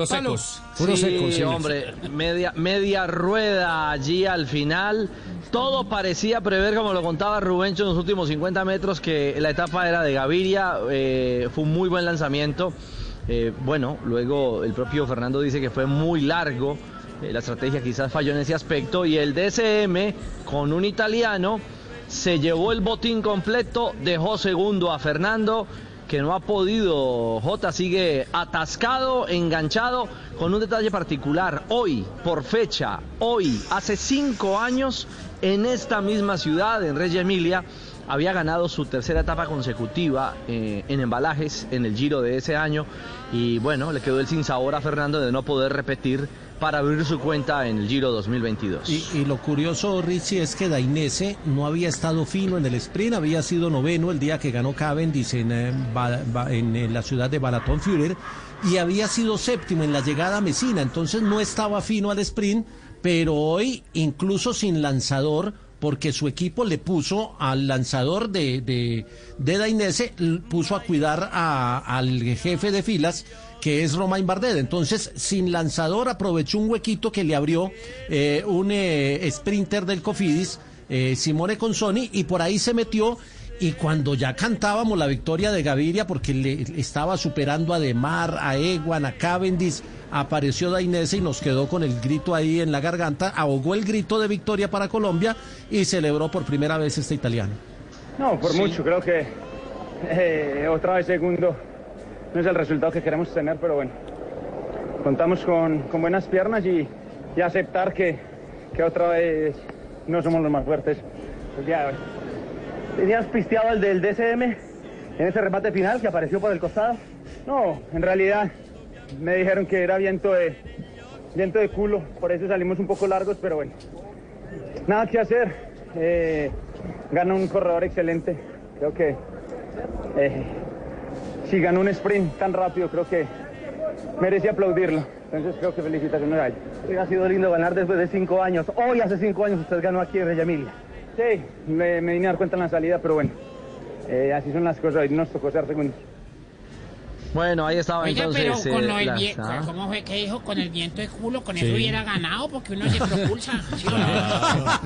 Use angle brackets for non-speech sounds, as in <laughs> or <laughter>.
Los secos. Sí, hombre, media, media rueda allí al final. Todo parecía prever, como lo contaba Rubencho en los últimos 50 metros, que la etapa era de Gaviria. eh, fue un muy buen lanzamiento. Eh, bueno, luego el propio Fernando dice que fue muy largo. eh, la estrategia quizás falló en ese aspecto. Y el DSM, con un italiano, se llevó el botín completo, dejó segundo a Fernando que no ha podido, J sigue atascado, enganchado, con un detalle particular. Hoy, por fecha, hoy, hace cinco años, en esta misma ciudad, en Reggio Emilia, había ganado su tercera etapa consecutiva eh, en embalajes en el Giro de ese año y bueno, le quedó el sinsabor a Fernando de no poder repetir para abrir su cuenta en el Giro 2022. Y, y lo curioso, Richie, es que Dainese no había estado fino en el sprint, había sido noveno el día que ganó Cavendish en, eh, en, eh, la ciudad de Balaton Führer y había sido séptimo en la llegada a Mesina, entonces no estaba fino al sprint, pero hoy, incluso sin lanzador, porque su equipo le puso al lanzador de, de, Dainese, puso a cuidar al jefe de filas, que es Romain Bardet. Entonces, sin lanzador, aprovechó un huequito que le abrió eh, un eh, sprinter del Cofidis, eh, Simone Consoni, y por ahí se metió. Y cuando ya cantábamos la victoria de Gaviria, porque le estaba superando a Demar, a Eguan, a Cavendish, apareció Dainese y nos quedó con el grito ahí en la garganta, ahogó el grito de victoria para Colombia y celebró por primera vez este italiano. No, por mucho, creo que eh, otra vez segundo no es el resultado que queremos tener, pero bueno, contamos con, con buenas piernas y, y aceptar que, que otra vez no somos los más fuertes el día de hoy. ¿Tenías pisteado al del DCM en ese remate final que apareció por el costado? No, en realidad me dijeron que era viento de, viento de culo, por eso salimos un poco largos, pero bueno, nada que hacer. Eh, gana un corredor excelente, creo que eh, si ganó un sprint tan rápido, creo que merece aplaudirlo. Entonces creo que felicitaciones a él. Ha sido lindo ganar después de cinco años. Hoy hace cinco años usted ganó aquí en Emilia. Sí, me, me vine a dar cuenta en la salida, pero bueno, eh, así son las cosas, hoy nos tocó ser segundos. Bueno, ahí estaba Oiga, entonces. pero con eh, lo del las- viento, ah. ¿cómo fue que dijo? Con el viento de culo, con Sí. eso hubiera ganado porque uno se propulsa. ¿sí o no? <laughs>